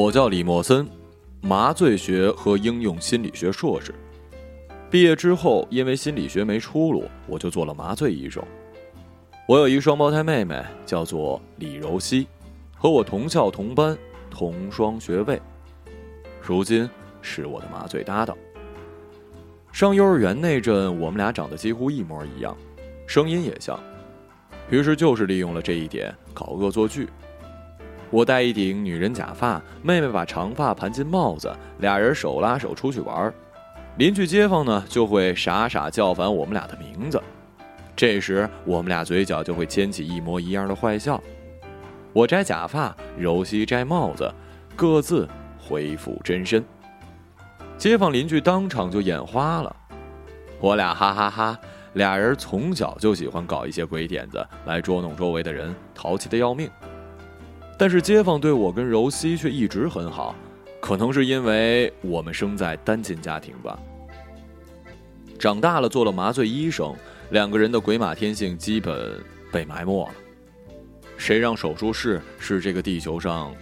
我叫李莫森，麻醉学和应用心理学硕士。毕业之后，因为心理学没出路，我就做了麻醉医生。我有一双胞胎妹妹，叫做李柔熙，和我同校同班，同双学位，如今是我的麻醉搭档。上幼儿园那阵，我们俩长得几乎一模一样，声音也像，于是就是利用了这一点搞恶作剧。我戴一顶女人假发，妹妹把长发盘进帽子，俩人手拉手出去玩。邻居街坊呢就会傻傻叫反我们俩的名字，这时我们俩嘴角就会牵起一模一样的坏笑。我摘假发，柔西摘帽子，各自恢复真身。街坊邻居当场就眼花了，我俩哈哈哈，俩人从小就喜欢搞一些鬼点子来捉弄周围的人，淘气的要命。但是街坊对我跟柔西却一直很好，可能是因为我们生在单亲家庭吧。长大了做了麻醉医生，两个人的鬼马天性基本被埋没了。谁让手术室是这个地球上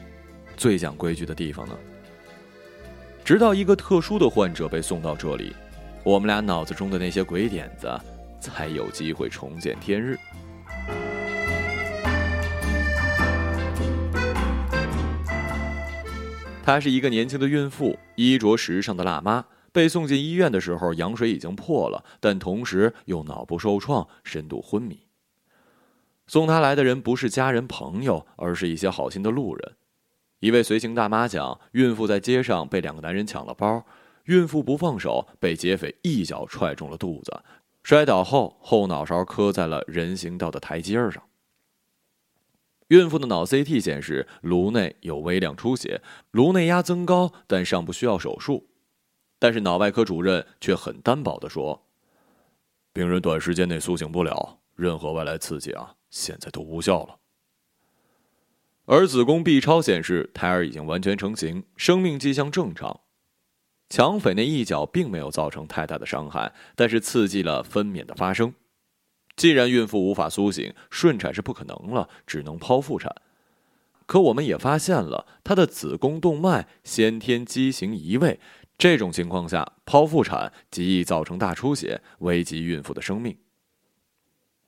最讲规矩的地方呢？直到一个特殊的患者被送到这里，我们俩脑子中的那些鬼点子才有机会重见天日。她是一个年轻的孕妇，衣着时尚的辣妈。被送进医院的时候，羊水已经破了，但同时又脑部受创，深度昏迷。送她来的人不是家人朋友，而是一些好心的路人。一位随行大妈讲，孕妇在街上被两个男人抢了包，孕妇不放手，被劫匪一脚踹中了肚子，摔倒后后脑勺磕在了人行道的台阶上。孕妇的脑 CT 显示颅内有微量出血，颅内压增高，但尚不需要手术。但是脑外科主任却很担保的说：“病人短时间内苏醒不了，任何外来刺激啊，现在都无效了。”而子宫 B 超显示胎儿已经完全成型，生命迹象正常。抢匪那一脚并没有造成太大的伤害，但是刺激了分娩的发生。既然孕妇无法苏醒，顺产是不可能了，只能剖腹产。可我们也发现了她的子宫动脉先天畸形移位，这种情况下剖腹产极易造成大出血，危及孕妇的生命。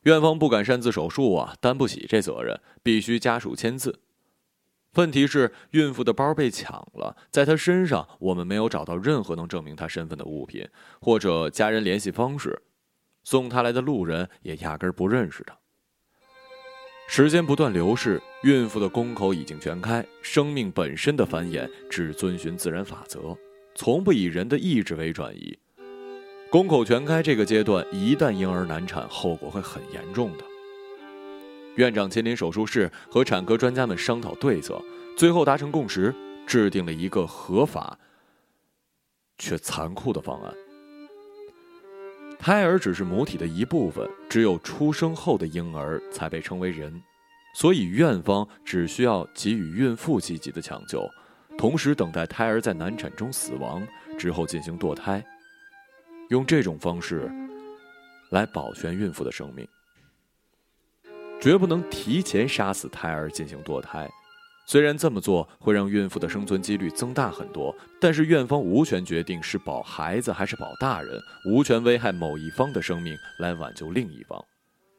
院方不敢擅自手术啊，担不起这责任，必须家属签字。问题是孕妇的包被抢了，在她身上我们没有找到任何能证明她身份的物品，或者家人联系方式。送他来的路人也压根儿不认识他。时间不断流逝，孕妇的宫口已经全开，生命本身的繁衍只遵循自然法则，从不以人的意志为转移。宫口全开这个阶段，一旦婴儿难产，后果会很严重的。院长亲临手术室，和产科专家们商讨对策，最后达成共识，制定了一个合法却残酷的方案。胎儿只是母体的一部分，只有出生后的婴儿才被称为人，所以院方只需要给予孕妇积极的抢救，同时等待胎儿在难产中死亡之后进行堕胎，用这种方式来保全孕妇的生命，绝不能提前杀死胎儿进行堕胎。虽然这么做会让孕妇的生存几率增大很多，但是院方无权决定是保孩子还是保大人，无权危害某一方的生命来挽救另一方，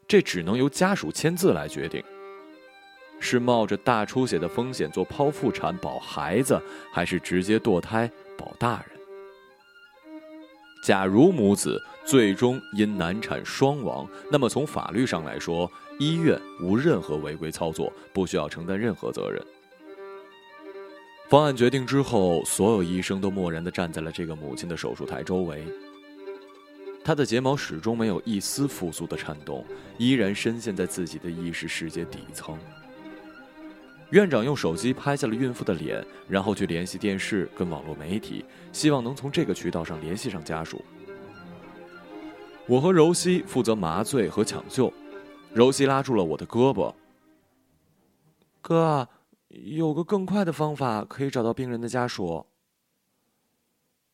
这只能由家属签字来决定。是冒着大出血的风险做剖腹产保孩子，还是直接堕胎保大人？假如母子最终因难产双亡，那么从法律上来说，医院无任何违规操作，不需要承担任何责任。方案决定之后，所有医生都默然地站在了这个母亲的手术台周围。她的睫毛始终没有一丝复苏的颤动，依然深陷在自己的意识世界底层。院长用手机拍下了孕妇的脸，然后去联系电视跟网络媒体，希望能从这个渠道上联系上家属。我和柔西负责麻醉和抢救，柔西拉住了我的胳膊，哥。有个更快的方法可以找到病人的家属。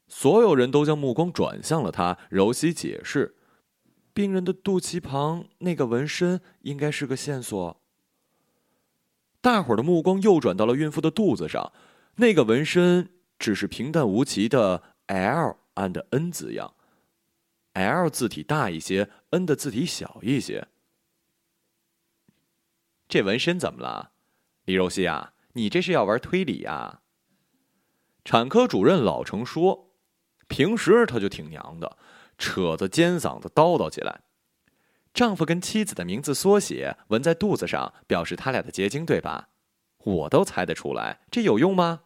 所有人都将目光转向了他。柔西解释：“病人的肚脐旁那个纹身应该是个线索。”大伙儿的目光又转到了孕妇的肚子上，那个纹身只是平淡无奇的 L and N 字样，L 字体大一些，N 的字体小一些。这纹身怎么了，李柔熙啊？你这是要玩推理呀？产科主任老程说：“平时他就挺娘的，扯着尖嗓子叨叨起来。丈夫跟妻子的名字缩写纹在肚子上，表示他俩的结晶，对吧？我都猜得出来，这有用吗？”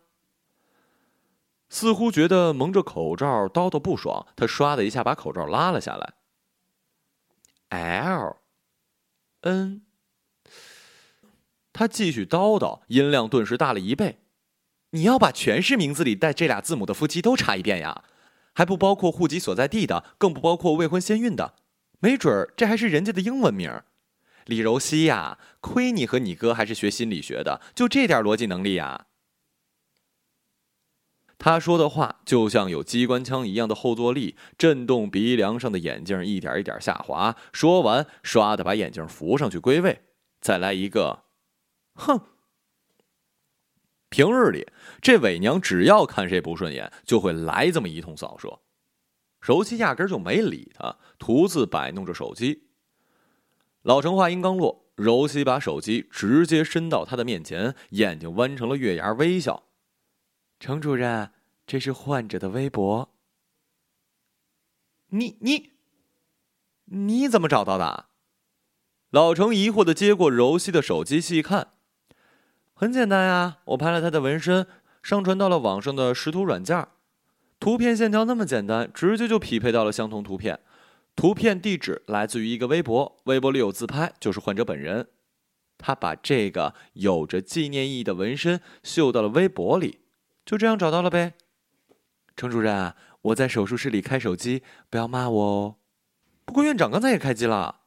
似乎觉得蒙着口罩叨叨不爽，他唰的一下把口罩拉了下来。L，N。他继续叨叨，音量顿时大了一倍。你要把全市名字里带这俩字母的夫妻都查一遍呀，还不包括户籍所在地的，更不包括未婚先孕的。没准儿这还是人家的英文名。李柔熙呀，亏你和你哥还是学心理学的，就这点逻辑能力呀！他说的话就像有机关枪一样的后坐力，震动鼻梁上的眼镜一点一点下滑。说完，唰的把眼镜扶上去归位，再来一个。哼！平日里，这伪娘只要看谁不顺眼，就会来这么一通扫射。柔熙压根就没理他，独自摆弄着手机。老程话音刚落，柔熙把手机直接伸到他的面前，眼睛弯成了月牙，微笑：“程主任，这是患者的微博。你你你怎么找到的？”老程疑惑的接过柔熙的手机，细看。很简单呀，我拍了他的纹身，上传到了网上的识图软件，图片线条那么简单，直接就匹配到了相同图片。图片地址来自于一个微博，微博里有自拍，就是患者本人。他把这个有着纪念意义的纹身绣到了微博里，就这样找到了呗。程主任，我在手术室里开手机，不要骂我哦。不过院长刚才也开机了，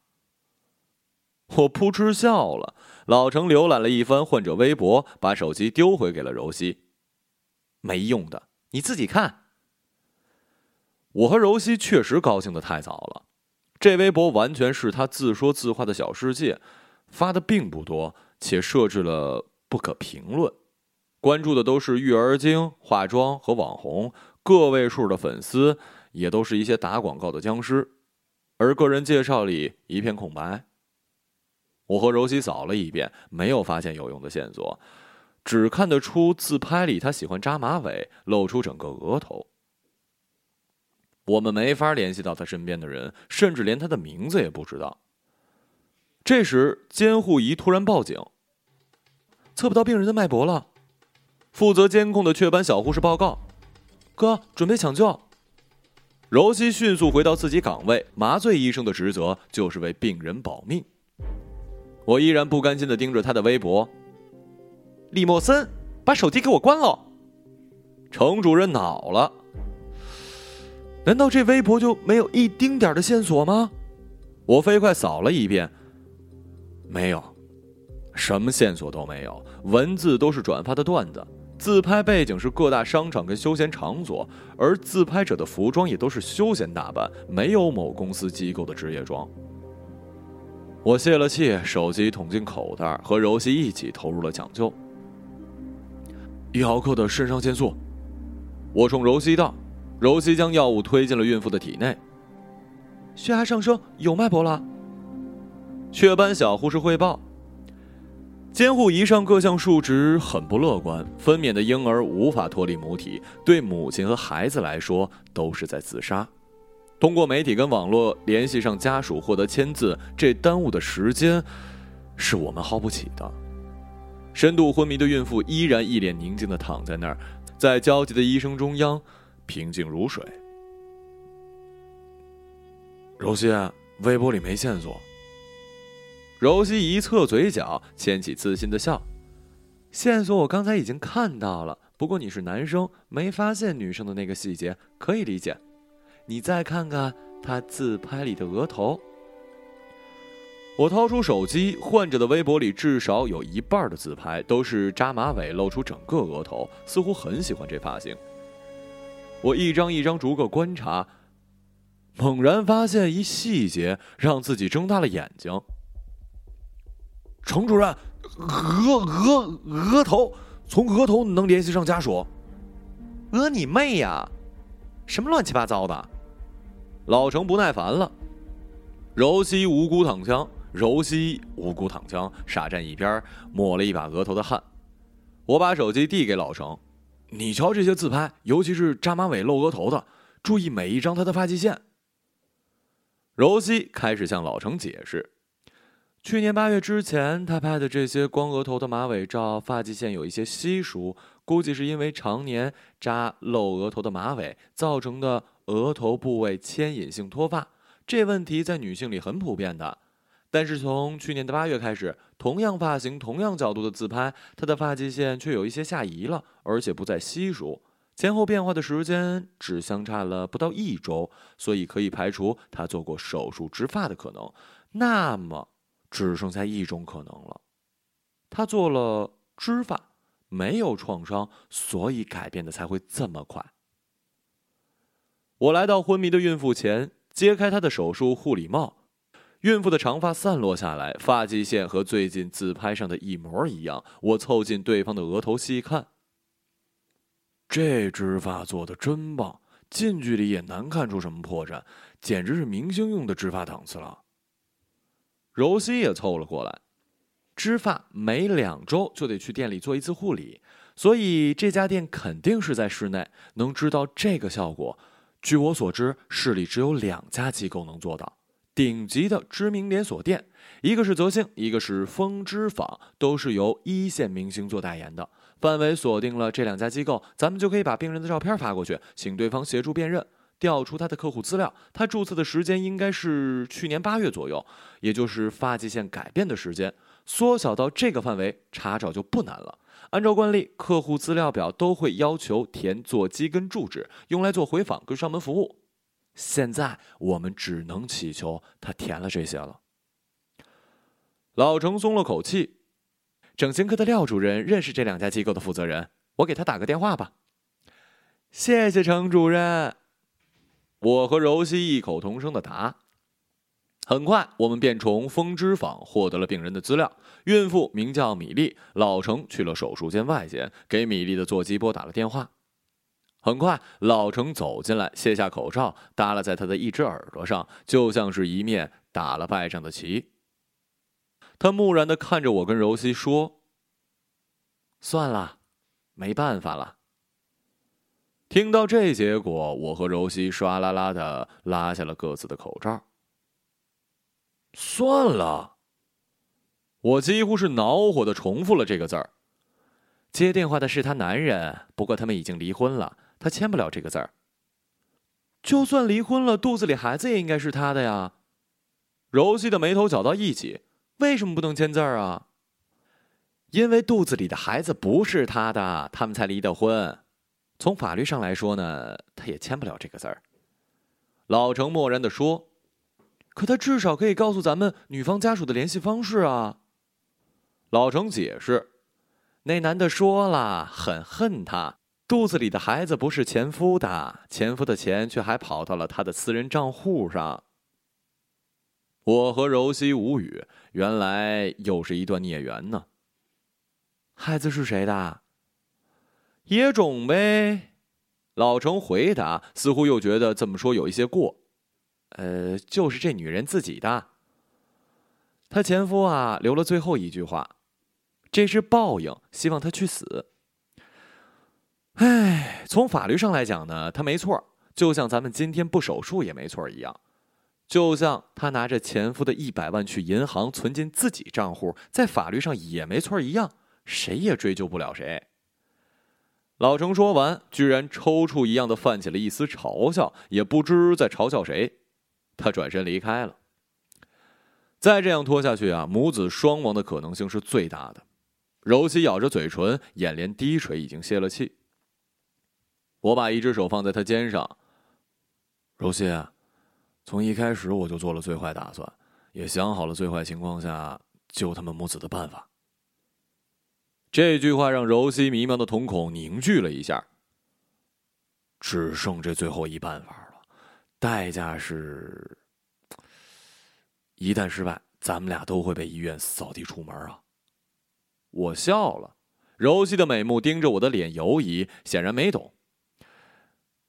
我扑哧笑了。老程浏览了一番患者微博，把手机丢回给了柔熙。没用的，你自己看。我和柔熙确实高兴的太早了。这微博完全是他自说自话的小世界，发的并不多，且设置了不可评论。关注的都是育儿经、化妆和网红，个位数的粉丝也都是一些打广告的僵尸，而个人介绍里一片空白。我和柔熙扫了一遍，没有发现有用的线索，只看得出自拍里他喜欢扎马尾，露出整个额头。我们没法联系到他身边的人，甚至连他的名字也不知道。这时，监护仪突然报警，测不到病人的脉搏了。负责监控的雀斑小护士报告：“哥，准备抢救。”柔熙迅速回到自己岗位，麻醉医生的职责就是为病人保命。我依然不甘心的盯着他的微博。李莫森，把手机给我关了。程主任恼了。难道这微博就没有一丁点的线索吗？我飞快扫了一遍，没有，什么线索都没有。文字都是转发的段子，自拍背景是各大商场跟休闲场所，而自拍者的服装也都是休闲打扮，没有某公司机构的职业装。我泄了气，手机捅进口袋，和柔熙一起投入了抢救。一毫克的肾上腺素，我冲柔熙道。柔熙将药物推进了孕妇的体内。血压上升，有脉搏了。雀斑小护士汇报。监护仪上各项数值很不乐观，分娩的婴儿无法脱离母体，对母亲和孩子来说都是在自杀。通过媒体跟网络联系上家属，获得签字，这耽误的时间是我们耗不起的。深度昏迷的孕妇依然一脸宁静的躺在那儿，在焦急的医生中央，平静如水。柔熙，微博里没线索。柔熙一侧嘴角，牵起自信的笑。线索我刚才已经看到了，不过你是男生，没发现女生的那个细节，可以理解。你再看看他自拍里的额头。我掏出手机，患者的微博里至少有一半的自拍都是扎马尾，露出整个额头，似乎很喜欢这发型。我一张一张逐个观察，猛然发现一细节，让自己睁大了眼睛。程主任，额额额头从额头能联系上家属？额你妹呀！什么乱七八糟的？老程不耐烦了。柔西无辜躺枪，柔西无辜躺枪，傻站一边，抹了一把额头的汗。我把手机递给老程，你瞧这些自拍，尤其是扎马尾露额头的，注意每一张他的发际线。柔西开始向老程解释。去年八月之前，他拍的这些光额头的马尾照，发际线有一些稀疏，估计是因为常年扎露额头的马尾造成的额头部位牵引性脱发。这问题在女性里很普遍的。但是从去年的八月开始，同样发型、同样角度的自拍，她的发际线却有一些下移了，而且不再稀疏，前后变化的时间只相差了不到一周，所以可以排除她做过手术植发的可能。那么。只剩下一种可能了，他做了植发，没有创伤，所以改变的才会这么快。我来到昏迷的孕妇前，揭开她的手术护理帽，孕妇的长发散落下来，发际线和最近自拍上的一模一样。我凑近对方的额头细看，这植发做的真棒，近距离也难看出什么破绽，简直是明星用的植发档次了。柔西也凑了过来，植发每两周就得去店里做一次护理，所以这家店肯定是在室内。能知道这个效果，据我所知，市里只有两家机构能做到，顶级的知名连锁店，一个是泽兴，一个是风之坊，都是由一线明星做代言的。范围锁定了这两家机构，咱们就可以把病人的照片发过去，请对方协助辨认。调出他的客户资料，他注册的时间应该是去年八月左右，也就是发际线改变的时间。缩小到这个范围，查找就不难了。按照惯例，客户资料表都会要求填座机跟住址，用来做回访跟上门服务。现在我们只能祈求他填了这些了。老程松了口气，整形科的廖主任认识这两家机构的负责人，我给他打个电话吧。谢谢程主任。我和柔西异口同声的答。很快，我们便从风之坊获得了病人的资料。孕妇名叫米粒，老程去了手术间外间，给米粒的座机拨打了电话。很快，老程走进来，卸下口罩，耷拉在他的一只耳朵上，就像是一面打了败仗的旗。他木然的看着我跟柔西说：“算了，没办法了。”听到这结果，我和柔西唰啦啦的拉下了各自的口罩。算了，我几乎是恼火的重复了这个字儿。接电话的是他男人，不过他们已经离婚了，他签不了这个字儿。就算离婚了，肚子里孩子也应该是他的呀。柔西的眉头搅到一起，为什么不能签字儿啊？因为肚子里的孩子不是他的，他们才离的婚。从法律上来说呢，他也签不了这个字儿。老程漠然的说：“可他至少可以告诉咱们女方家属的联系方式啊。”老程解释：“那男的说了，很恨他，肚子里的孩子不是前夫的，前夫的钱却还跑到了他的私人账户上。”我和柔西无语，原来又是一段孽缘呢。孩子是谁的？野种呗，老程回答，似乎又觉得这么说有一些过。呃，就是这女人自己的。她前夫啊，留了最后一句话：“这是报应，希望她去死。”哎，从法律上来讲呢，她没错，就像咱们今天不手术也没错一样。就像她拿着前夫的一百万去银行存进自己账户，在法律上也没错一样，谁也追究不了谁。老程说完，居然抽搐一样的泛起了一丝嘲笑，也不知在嘲笑谁。他转身离开了。再这样拖下去啊，母子双亡的可能性是最大的。柔西咬着嘴唇，眼帘低垂，已经泄了气。我把一只手放在他肩上。柔西，从一开始我就做了最坏打算，也想好了最坏情况下救他们母子的办法。这句话让柔西迷茫的瞳孔凝聚了一下。只剩这最后一办法，代价是，一旦失败，咱们俩都会被医院扫地出门啊！我笑了，柔细的美目盯着我的脸犹疑，显然没懂。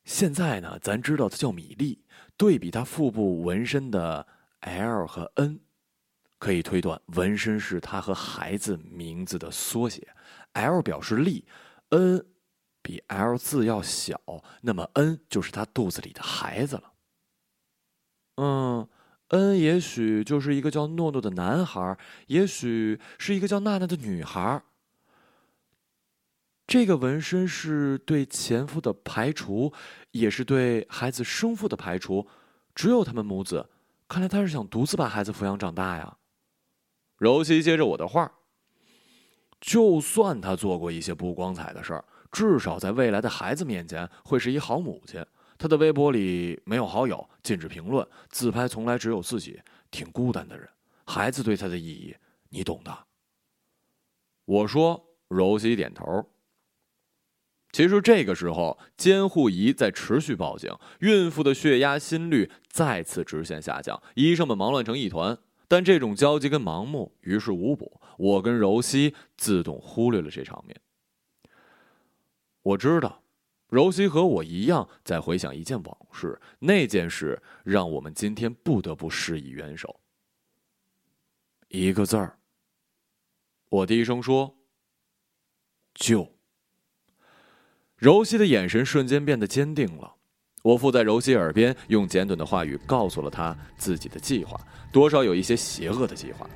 现在呢，咱知道她叫米莉，对比她腹部纹身的 L 和 N，可以推断纹身是她和孩子名字的缩写。L 表示力，N 比 L 字要小，那么 N 就是她肚子里的孩子了。嗯恩也许就是一个叫诺诺的男孩，也许是一个叫娜娜的女孩。这个纹身是对前夫的排除，也是对孩子生父的排除。只有他们母子，看来他是想独自把孩子抚养长大呀。柔西接着我的话：“就算他做过一些不光彩的事儿，至少在未来的孩子面前会是一好母亲。他的微博里没有好友，禁止评论，自拍从来只有自己，挺孤单的人。孩子对他的意义，你懂的。”我说，柔西点头。其实这个时候，监护仪在持续报警，孕妇的血压、心率再次直线下降，医生们忙乱成一团。但这种焦急跟盲目于事无补，我跟柔西自动忽略了这场面。我知道，柔西和我一样在回想一件往事，那件事让我们今天不得不施以援手。一个字儿。我低声说：“救。”柔西的眼神瞬间变得坚定了，我附在柔西耳边，用简短的话语告诉了他自己的计划，多少有一些邪恶的计划。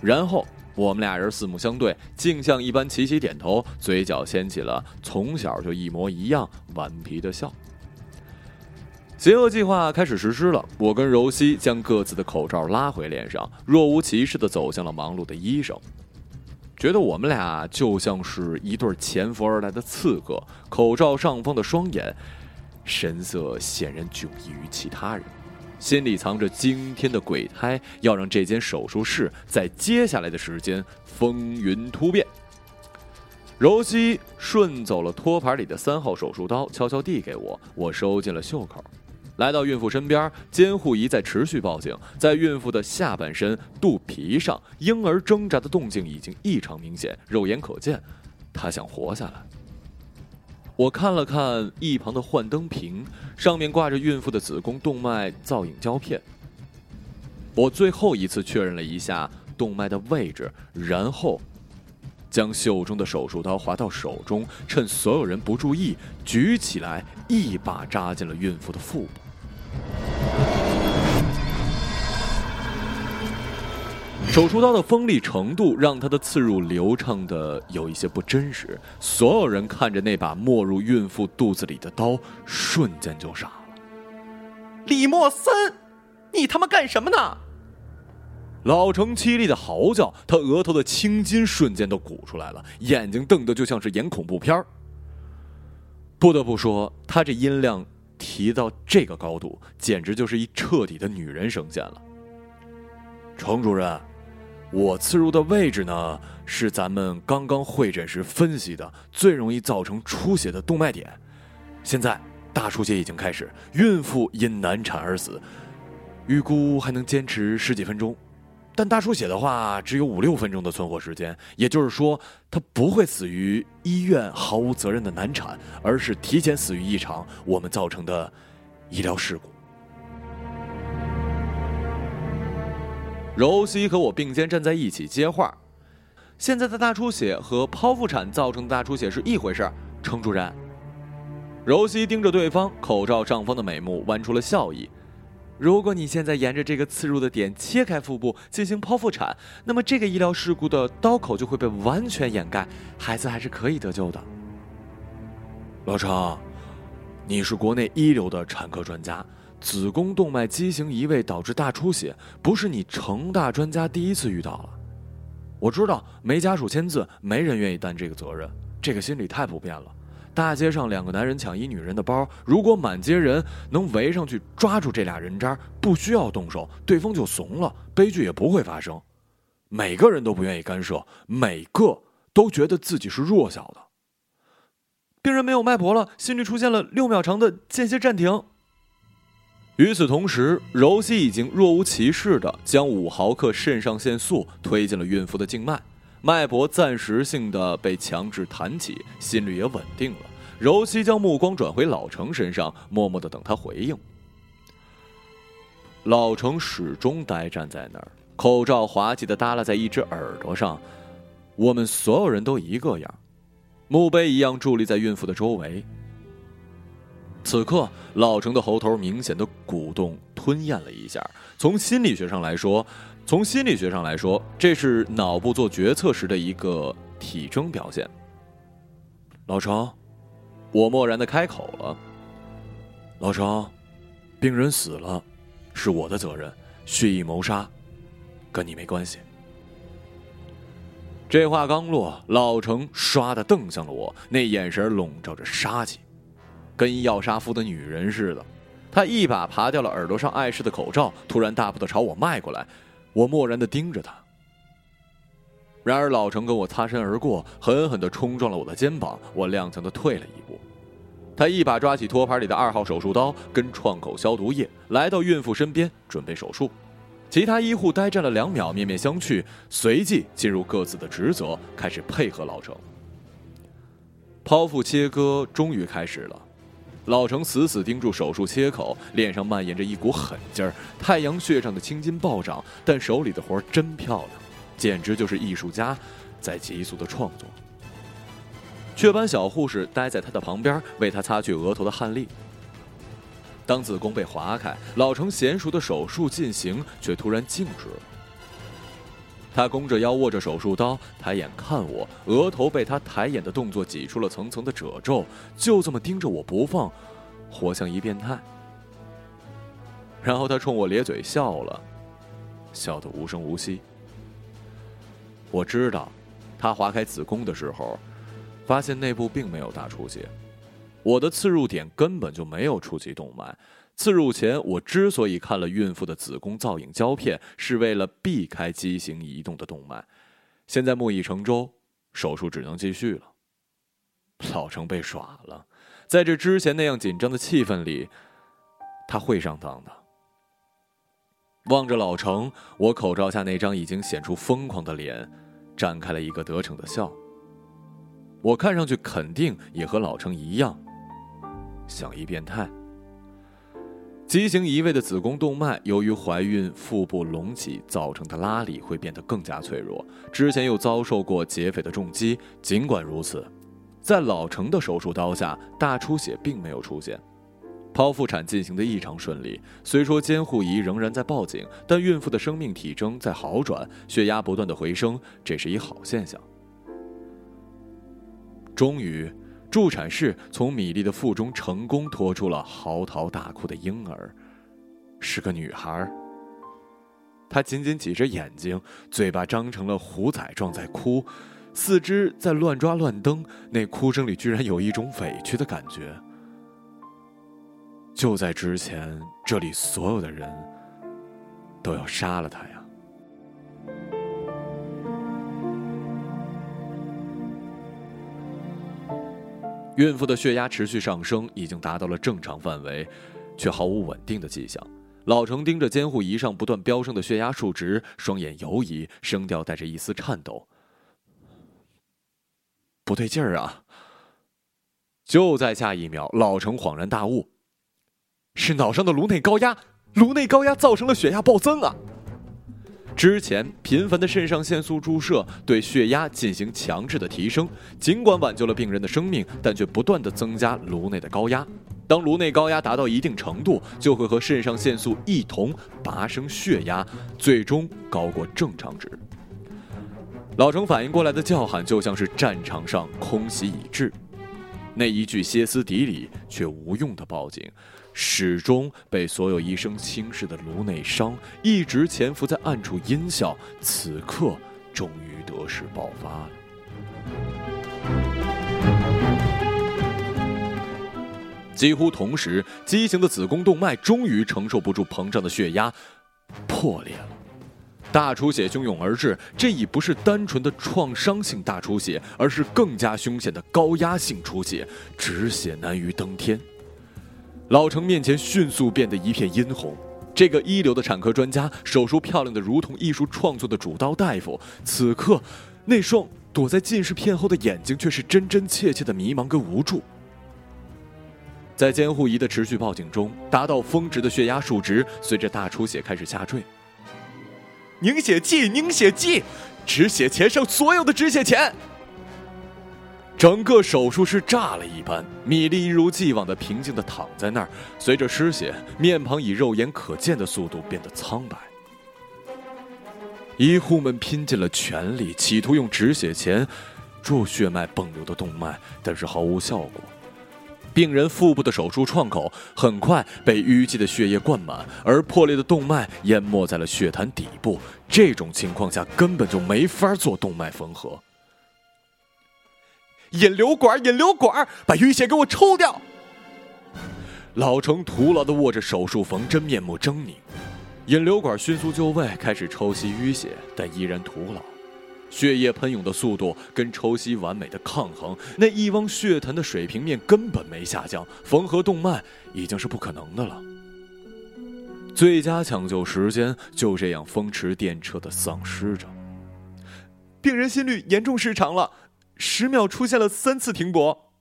然后我们俩人四目相对，镜像一般齐齐点头，嘴角掀起了从小就一模一样顽皮的笑。邪恶计划开始实施了，我跟柔西将各自的口罩拉回脸上，若无其事的走向了忙碌的医生。觉得我们俩就像是一对潜伏而来的刺客，口罩上方的双眼，神色显然迥异于其他人，心里藏着惊天的鬼胎，要让这间手术室在接下来的时间风云突变。柔西顺走了托盘里的三号手术刀，悄悄递给我，我收进了袖口。来到孕妇身边，监护仪在持续报警。在孕妇的下半身肚皮上，婴儿挣扎的动静已经异常明显，肉眼可见。她想活下来。我看了看一旁的幻灯屏，上面挂着孕妇的子宫动脉造影胶片。我最后一次确认了一下动脉的位置，然后将袖中的手术刀划到手中，趁所有人不注意，举起来，一把扎进了孕妇的腹部。手术刀的锋利程度让他的刺入流畅的有一些不真实。所有人看着那把没入孕妇肚子里的刀，瞬间就傻了。李莫森，你他妈干什么呢？老程凄厉的嚎叫，他额头的青筋瞬间都鼓出来了，眼睛瞪得就像是演恐怖片不得不说，他这音量。提到这个高度，简直就是一彻底的女人声线了。程主任，我刺入的位置呢，是咱们刚刚会诊时分析的最容易造成出血的动脉点。现在大出血已经开始，孕妇因难产而死，预估还能坚持十几分钟。但大出血的话，只有五六分钟的存活时间，也就是说，他不会死于医院毫无责任的难产，而是提前死于一场我们造成的医疗事故。柔西和我并肩站在一起接话：“现在的大出血和剖腹产造成的大出血是一回事。”程主任，柔西盯着对方口罩上方的美目，弯出了笑意。如果你现在沿着这个刺入的点切开腹部进行剖腹产，那么这个医疗事故的刀口就会被完全掩盖，孩子还是可以得救的。老程，你是国内一流的产科专家，子宫动脉畸形移位导致大出血，不是你成大专家第一次遇到了。我知道没家属签字，没人愿意担这个责任，这个心理太普遍了。大街上两个男人抢一女人的包，如果满街人能围上去抓住这俩人渣，不需要动手，对方就怂了，悲剧也不会发生。每个人都不愿意干涉，每个都觉得自己是弱小的。病人没有脉搏了，心率出现了六秒长的间歇暂停。与此同时，柔西已经若无其事的将五毫克肾上腺素推进了孕妇的静脉。脉搏暂时性的被强制弹起，心率也稳定了。柔西将目光转回老程身上，默默的等他回应。老程始终呆站在那儿，口罩滑稽的耷拉在一只耳朵上。我们所有人都一个样，墓碑一样伫立在孕妇的周围。此刻，老程的喉头明显的鼓动、吞咽了一下。从心理学上来说，从心理学上来说，这是脑部做决策时的一个体征表现。老程，我漠然的开口了。老程，病人死了，是我的责任，蓄意谋杀，跟你没关系。这话刚落，老程唰的瞪向了我，那眼神笼罩着杀气，跟要杀夫的女人似的。他一把扒掉了耳朵上碍事的口罩，突然大步的朝我迈过来。我漠然的盯着他。然而老程跟我擦身而过，狠狠的冲撞了我的肩膀，我踉跄的退了一步。他一把抓起托盘里的二号手术刀跟创口消毒液，来到孕妇身边准备手术。其他医护呆站了两秒，面面相觑，随即进入各自的职责，开始配合老程。剖腹切割终于开始了，老程死死盯住手术切口，脸上蔓延着一股狠劲儿，太阳穴上的青筋暴涨，但手里的活真漂亮，简直就是艺术家在急速的创作。雀斑小护士待在他的旁边，为他擦去额头的汗粒。当子宫被划开，老程娴熟的手术进行，却突然静止了。他弓着腰，握着手术刀，抬眼看我，额头被他抬眼的动作挤出了层层的褶皱，就这么盯着我不放，活像一变态。然后他冲我咧嘴笑了，笑得无声无息。我知道，他划开子宫的时候，发现内部并没有大出血。我的刺入点根本就没有触及动脉。刺入前，我之所以看了孕妇的子宫造影胶片，是为了避开畸形移动的动脉。现在木已成舟，手术只能继续了。老程被耍了，在这之前那样紧张的气氛里，他会上当的。望着老程，我口罩下那张已经显出疯狂的脸，展开了一个得逞的笑。我看上去肯定也和老程一样。像一变态。畸形移位的子宫动脉，由于怀孕腹部隆起造成的拉力，会变得更加脆弱。之前又遭受过劫匪的重击，尽管如此，在老程的手术刀下，大出血并没有出现。剖腹产进行的异常顺利，虽说监护仪仍然在报警，但孕妇的生命体征在好转，血压不断的回升，这是一好现象。终于。助产士从米粒的腹中成功拖出了嚎啕大哭的婴儿，是个女孩。她紧紧挤着眼睛，嘴巴张成了虎仔状在哭，四肢在乱抓乱蹬，那哭声里居然有一种委屈的感觉。就在之前，这里所有的人都要杀了她呀。孕妇的血压持续上升，已经达到了正常范围，却毫无稳定的迹象。老程盯着监护仪上不断飙升的血压数值，双眼游移，声调带着一丝颤抖：“不对劲儿啊！”就在下一秒，老程恍然大悟：“是脑上的颅内高压，颅内高压造成了血压暴增啊！”之前频繁的肾上腺素注射对血压进行强制的提升，尽管挽救了病人的生命，但却不断的增加颅内的高压。当颅内高压达到一定程度，就会和肾上腺素一同拔升血压，最终高过正常值。老程反应过来的叫喊，就像是战场上空袭已至，那一句歇斯底里却无用的报警。始终被所有医生轻视的颅内伤，一直潜伏在暗处阴笑，此刻终于得势爆发了。几乎同时，畸形的子宫动脉终于承受不住膨胀的血压，破裂了，大出血汹涌而至。这已不是单纯的创伤性大出血，而是更加凶险的高压性出血，止血难于登天。老程面前迅速变得一片殷红，这个一流的产科专家，手术漂亮的如同艺术创作的主刀大夫，此刻那双躲在近视片后的眼睛却是真真切切的迷茫跟无助。在监护仪的持续报警中，达到峰值的血压数值随着大出血开始下坠。凝血剂，凝血剂，止血钳上所有的止血钳。整个手术室炸了一般，米莉一如既往的平静的躺在那儿，随着失血，面庞以肉眼可见的速度变得苍白。医护们拼尽了全力，企图用止血钳注血脉迸流的动脉，但是毫无效果。病人腹部的手术创口很快被淤积的血液灌满，而破裂的动脉淹没在了血潭底部。这种情况下根本就没法做动脉缝合。引流管，引流管，把淤血给我抽掉！老程徒劳地握着手术缝针，面目狰狞。引流管迅速就位，开始抽吸淤血，但依然徒劳。血液喷涌的速度跟抽吸完美的抗衡，那一汪血潭的水平面根本没下降，缝合动脉已经是不可能的了。最佳抢救时间就这样风驰电掣的丧失着。病人心率严重失常了，十秒出现了三次停泊。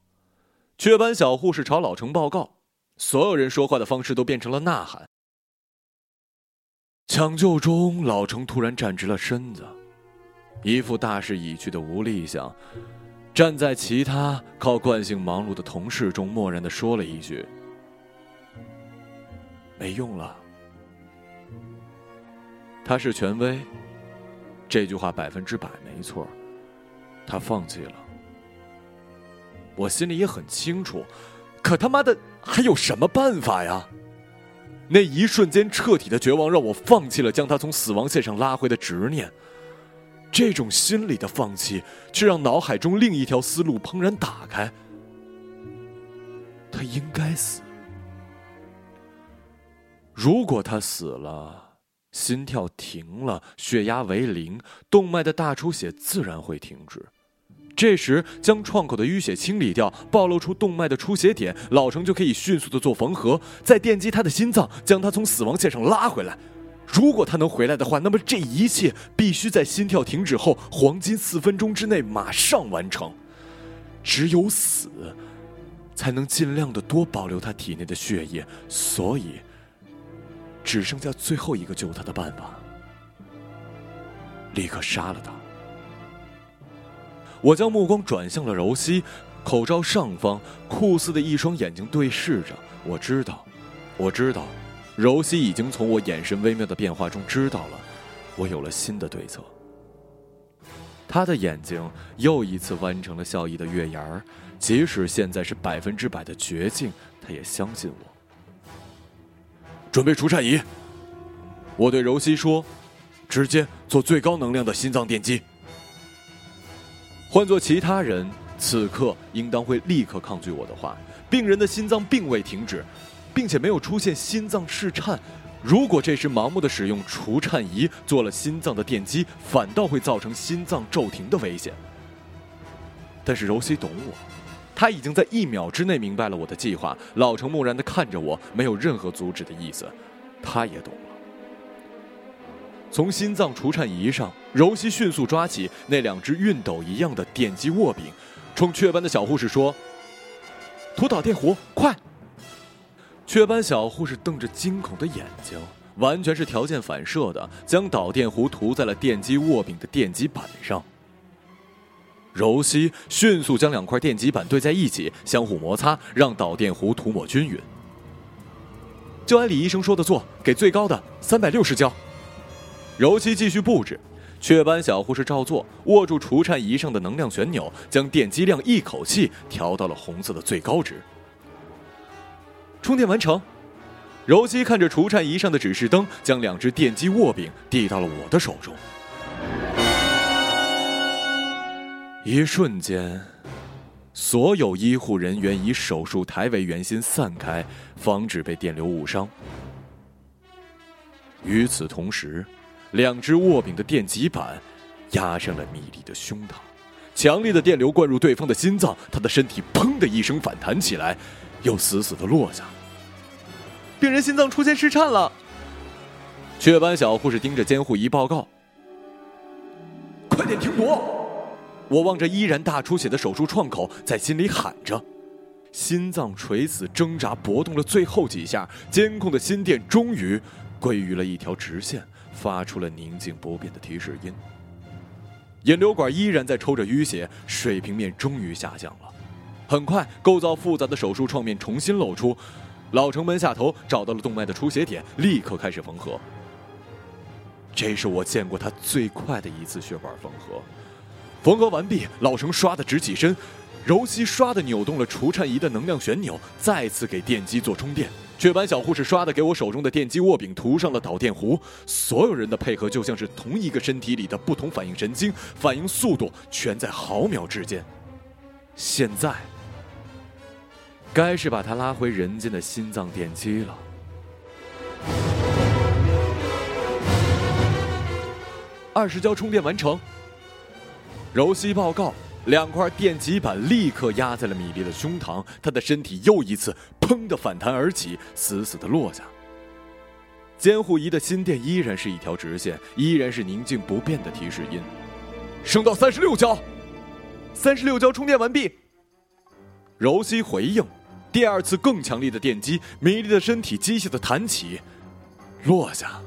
雀斑小护士朝老程报告，所有人说话的方式都变成了呐喊。抢救中，老程突然站直了身子。一副大势已去的无力相，站在其他靠惯性忙碌的同事中，漠然的说了一句：“没用了。”他是权威，这句话百分之百没错。他放弃了，我心里也很清楚，可他妈的还有什么办法呀？那一瞬间彻底的绝望，让我放弃了将他从死亡线上拉回的执念。这种心理的放弃，却让脑海中另一条思路怦然打开。他应该死。如果他死了，心跳停了，血压为零，动脉的大出血自然会停止。这时，将创口的淤血清理掉，暴露出动脉的出血点，老程就可以迅速的做缝合，再电击他的心脏，将他从死亡线上拉回来。如果他能回来的话，那么这一切必须在心跳停止后黄金四分钟之内马上完成。只有死，才能尽量的多保留他体内的血液。所以，只剩下最后一个救他的办法：立刻杀了他。我将目光转向了柔西，口罩上方，酷似的一双眼睛对视着。我知道，我知道。柔西已经从我眼神微妙的变化中知道了，我有了新的对策。他的眼睛又一次弯成了笑意的月牙儿，即使现在是百分之百的绝境，他也相信我。准备除颤仪，我对柔西说：“直接做最高能量的心脏电击。”换做其他人，此刻应当会立刻抗拒我的话。病人的心脏并未停止。并且没有出现心脏室颤，如果这时盲目的使用除颤仪做了心脏的电击，反倒会造成心脏骤停的危险。但是柔西懂我，他已经在一秒之内明白了我的计划。老成木然的看着我，没有任何阻止的意思，他也懂了。从心脏除颤仪上，柔西迅速抓起那两只熨斗一样的电击握柄，冲雀斑的小护士说：“涂导电弧，快！”雀斑小护士瞪着惊恐的眼睛，完全是条件反射的将导电弧涂在了电机握柄的电极板上。柔西迅速将两块电极板对在一起，相互摩擦，让导电弧涂抹均匀。就按李医生说的做，给最高的三百六十焦。柔西继续布置，雀斑小护士照做，握住除颤仪上的能量旋钮，将电击量一口气调到了红色的最高值。充电完成，柔西看着除颤仪上的指示灯，将两只电击握柄递到了我的手中。一瞬间，所有医护人员以手术台为圆心散开，防止被电流误伤。与此同时，两只握柄的电极板压上了米莉的胸膛，强烈的电流灌入对方的心脏，他的身体砰的一声反弹起来。又死死的落下。病人心脏出现失颤了。雀斑小护士盯着监护仪报告：“快点停泊！”我望着依然大出血的手术创口，在心里喊着。心脏垂死挣扎，搏动了最后几下，监控的心电终于归于了一条直线，发出了宁静不变的提示音。引流管依然在抽着淤血，水平面终于下降了。很快，构造复杂的手术创面重新露出。老程门下头找到了动脉的出血点，立刻开始缝合。这是我见过他最快的一次血管缝合。缝合完毕，老程唰的直起身，柔西唰的扭动了除颤仪的能量旋钮，再次给电机做充电。雀斑小护士唰的给我手中的电机握柄涂上了导电弧。所有人的配合就像是同一个身体里的不同反应神经，反应速度全在毫秒之间。现在。该是把他拉回人间的心脏电击了。二十焦充电完成。柔西报告，两块电极板立刻压在了米粒的胸膛，他的身体又一次砰的反弹而起，死死的落下。监护仪的心电依然是一条直线，依然是宁静不变的提示音。升到三十六焦，三十六焦充电完毕。柔西回应。第二次更强力的电击，米莉的身体机械的弹起，落下，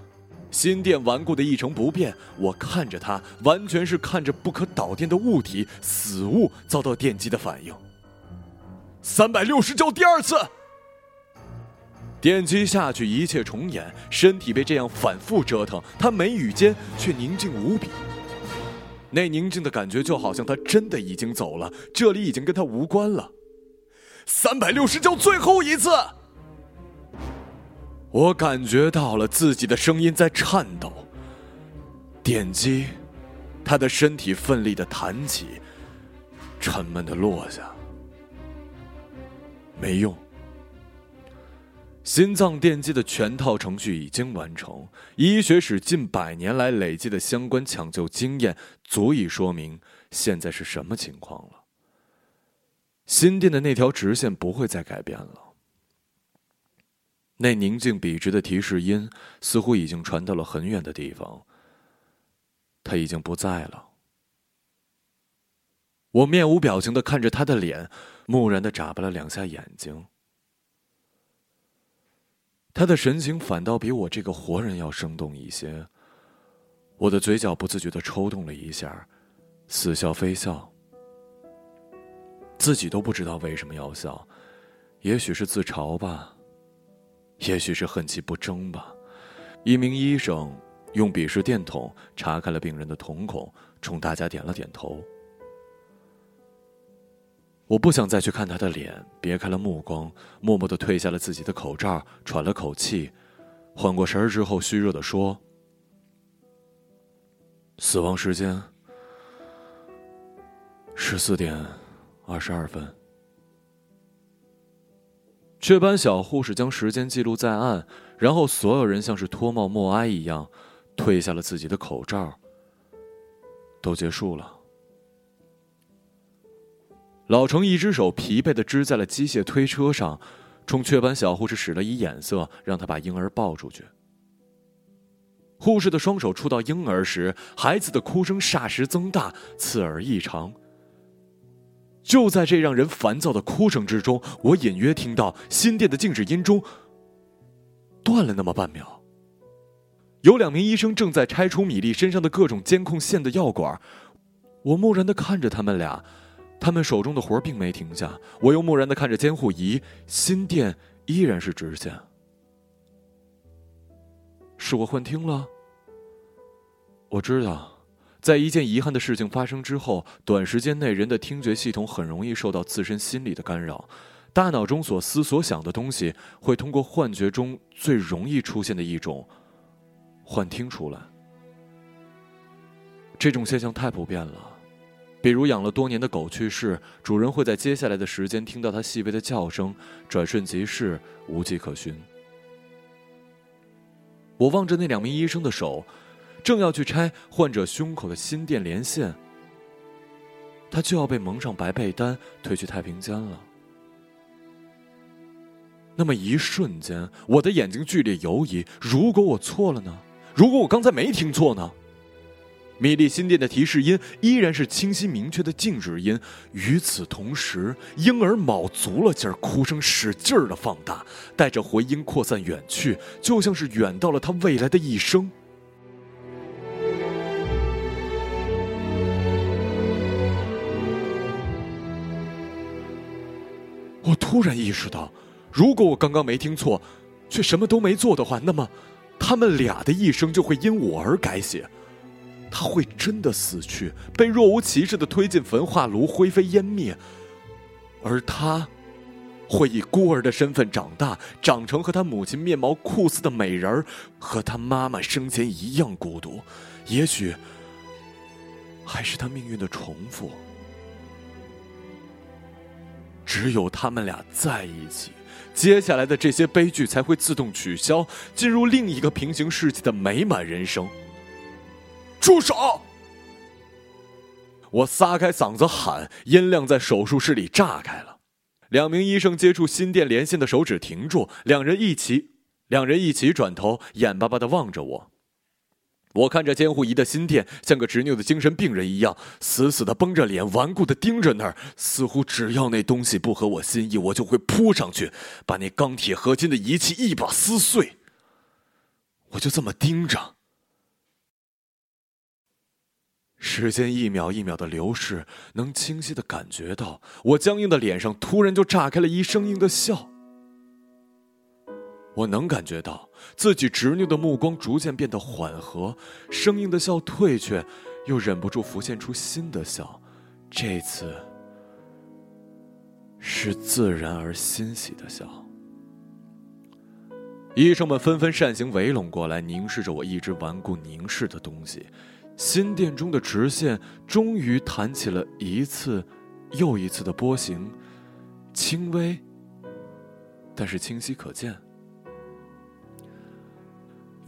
心电顽固的一成不变。我看着他，完全是看着不可导电的物体死物遭到电击的反应。三百六十焦，第二次，电击下去，一切重演。身体被这样反复折腾，他眉宇间却宁静无比。那宁静的感觉，就好像他真的已经走了，这里已经跟他无关了。三百六十焦，最后一次。我感觉到了自己的声音在颤抖。电击，他的身体奋力的弹起，沉闷的落下。没用。心脏电击的全套程序已经完成，医学史近百年来累积的相关抢救经验，足以说明现在是什么情况了。心电的那条直线不会再改变了。那宁静笔直的提示音似乎已经传到了很远的地方。他已经不在了。我面无表情的看着他的脸，木然的眨巴了两下眼睛。他的神情反倒比我这个活人要生动一些。我的嘴角不自觉的抽动了一下，似笑非笑。自己都不知道为什么要笑，也许是自嘲吧，也许是恨其不争吧。一名医生用笔试电筒查看了病人的瞳孔，冲大家点了点头。我不想再去看他的脸，别开了目光，默默的褪下了自己的口罩，喘了口气，缓过神儿之后，虚弱的说：“死亡时间十四点。”二十二分，雀斑小护士将时间记录在案，然后所有人像是脱帽默哀一样，褪下了自己的口罩。都结束了。老程一只手疲惫的支在了机械推车上，冲雀斑小护士使了一眼色，让他把婴儿抱出去。护士的双手触到婴儿时，孩子的哭声霎时增大，刺耳异常。就在这让人烦躁的哭声之中，我隐约听到心电的静止音中断了那么半秒。有两名医生正在拆除米粒身上的各种监控线的药管，我木然的看着他们俩，他们手中的活并没停下。我又木然的看着监护仪，心电依然是直线。是我幻听了？我知道。在一件遗憾的事情发生之后，短时间内人的听觉系统很容易受到自身心理的干扰，大脑中所思所想的东西会通过幻觉中最容易出现的一种幻听出来。这种现象太普遍了，比如养了多年的狗去世，主人会在接下来的时间听到它细微的叫声，转瞬即逝，无迹可寻。我望着那两名医生的手。正要去拆患者胸口的心电连线，他就要被蒙上白被单推去太平间了。那么一瞬间，我的眼睛剧烈游移。如果我错了呢？如果我刚才没听错呢？米粒心电的提示音依然是清晰明确的静止音。与此同时，婴儿卯足了劲儿，哭声使劲儿的放大，带着回音扩散远去，就像是远到了他未来的一生。突然意识到，如果我刚刚没听错，却什么都没做的话，那么，他们俩的一生就会因我而改写。他会真的死去，被若无其事的推进焚化炉，灰飞烟灭。而他，会以孤儿的身份长大，长成和他母亲面貌酷似的美人儿，和他妈妈生前一样孤独。也许，还是他命运的重复。只有他们俩在一起，接下来的这些悲剧才会自动取消，进入另一个平行世界的美满人生。住手！我撒开嗓子喊，音量在手术室里炸开了。两名医生接触心电连线的手指停住，两人一起，两人一起转头，眼巴巴的望着我。我看着监护仪的心电，像个执拗的精神病人一样，死死的绷着脸，顽固的盯着那儿，似乎只要那东西不合我心意，我就会扑上去，把那钢铁合金的仪器一把撕碎。我就这么盯着。时间一秒一秒的流逝，能清晰的感觉到我僵硬的脸上突然就炸开了一生硬的笑。我能感觉到自己执拗的目光逐渐变得缓和，生硬的笑退却，又忍不住浮现出新的笑，这次是自然而欣喜的笑。医生们纷纷扇形围拢过来，凝视着我一直顽固凝视的东西。心电中的直线终于弹起了一次又一次的波形，轻微，但是清晰可见。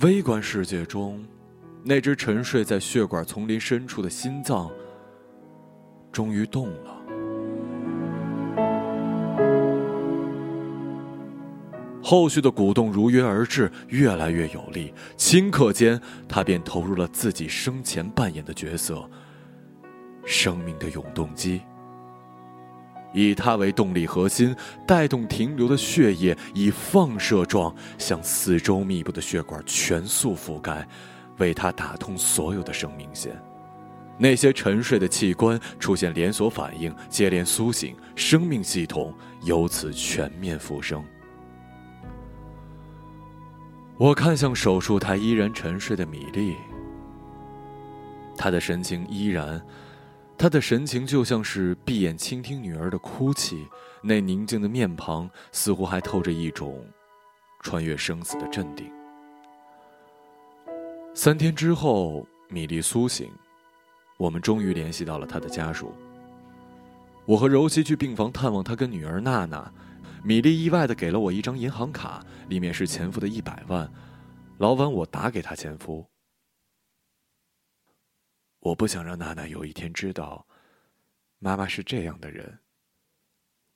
微观世界中，那只沉睡在血管丛林深处的心脏终于动了。后续的鼓动如约而至，越来越有力。顷刻间，他便投入了自己生前扮演的角色——生命的永动机。以它为动力核心，带动停留的血液以放射状向四周密布的血管全速覆盖，为它打通所有的生命线。那些沉睡的器官出现连锁反应，接连苏醒，生命系统由此全面复生。我看向手术台依然沉睡的米粒，他的神情依然，他的神情就像是闭眼倾听女儿的哭泣，那宁静的面庞似乎还透着一种穿越生死的镇定。三天之后，米粒苏醒，我们终于联系到了他的家属。我和柔西去病房探望他跟女儿娜娜。米莉意外的给了我一张银行卡，里面是前夫的一百万，老板我打给他前夫。我不想让娜娜有一天知道，妈妈是这样的人。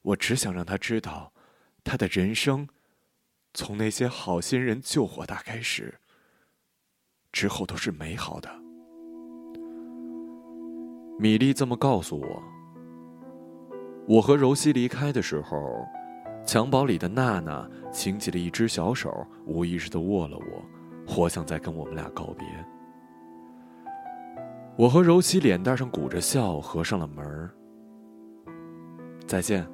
我只想让她知道，她的人生，从那些好心人救火大开始，之后都是美好的。米莉这么告诉我。我和柔西离开的时候。襁褓里的娜娜擎起了一只小手，无意识的握了握，活像在跟我们俩告别。我和柔熙脸蛋上鼓着笑，合上了门。再见，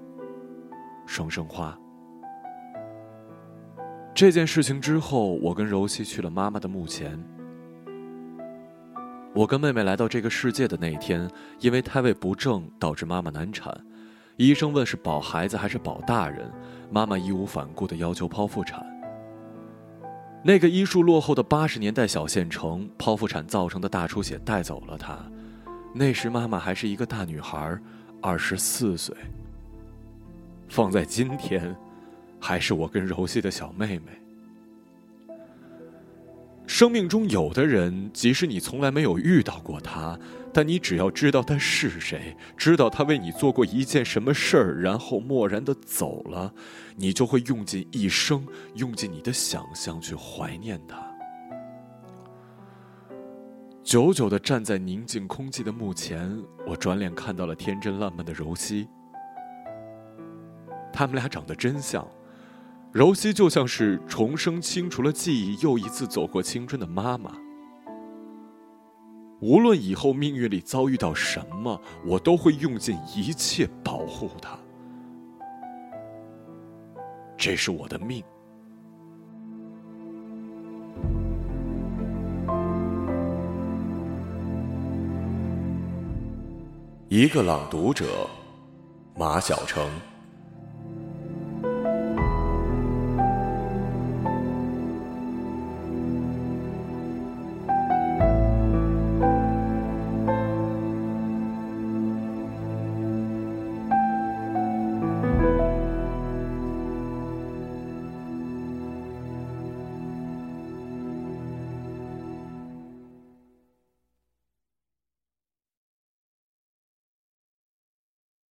双生花。这件事情之后，我跟柔熙去了妈妈的墓前。我跟妹妹来到这个世界的那一天，因为胎位不正导致妈妈难产。医生问是保孩子还是保大人，妈妈义无反顾地要求剖腹产。那个医术落后的八十年代小县城，剖腹产造成的大出血带走了她。那时妈妈还是一个大女孩，二十四岁。放在今天，还是我跟柔西的小妹妹。生命中有的人，即使你从来没有遇到过他，但你只要知道他是谁，知道他为你做过一件什么事儿，然后漠然的走了，你就会用尽一生，用尽你的想象去怀念他。久久的站在宁静空寂的墓前，我转脸看到了天真烂漫的柔熙。他们俩长得真像，柔熙就像是重生清除了记忆，又一次走过青春的妈妈。无论以后命运里遭遇到什么，我都会用尽一切保护她。这是我的命。一个朗读者，马晓成。